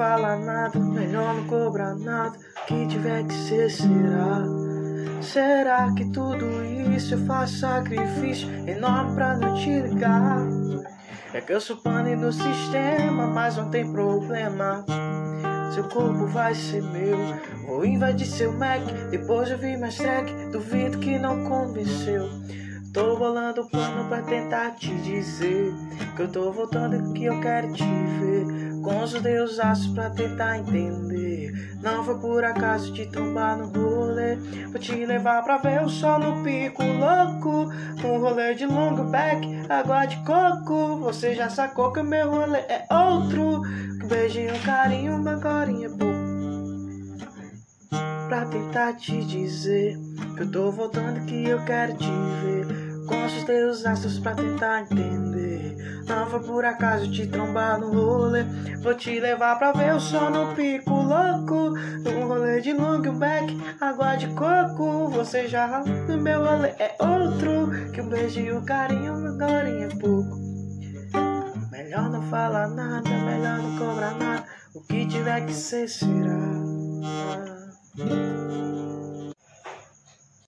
falar nada, melhor não cobrar nada. O que tiver que ser, será. Será que tudo isso eu faço sacrifício enorme pra não te ligar? É que eu sou pane do sistema, mas não tem problema. Seu corpo vai ser meu, vou invadir seu Mac. Depois eu vi mais track, duvido que não convenceu. Tô bolando plano pra tentar te dizer que eu tô voltando que eu quero te ver. Com os deusaços pra tentar entender. Não foi por acaso te trombar no rolê. Vou te levar pra ver o sol no pico louco. Um rolê de longo back, água de coco. Você já sacou que o meu rolê é outro. Um beijinho, carinho, uma corinha pouco. Pra tentar te dizer que eu tô voltando que eu quero te ver. Com os astros pra tentar entender. Não foi por acaso te trombar no rolê. Vou te levar pra ver o sol no pico louco. Um rolê de long back, água de coco. Você já no meu rolê é outro. Que um beijo e um carinho, uma gorinha é pouco. Melhor não falar nada, melhor não cobrar nada. O que tiver que ser será.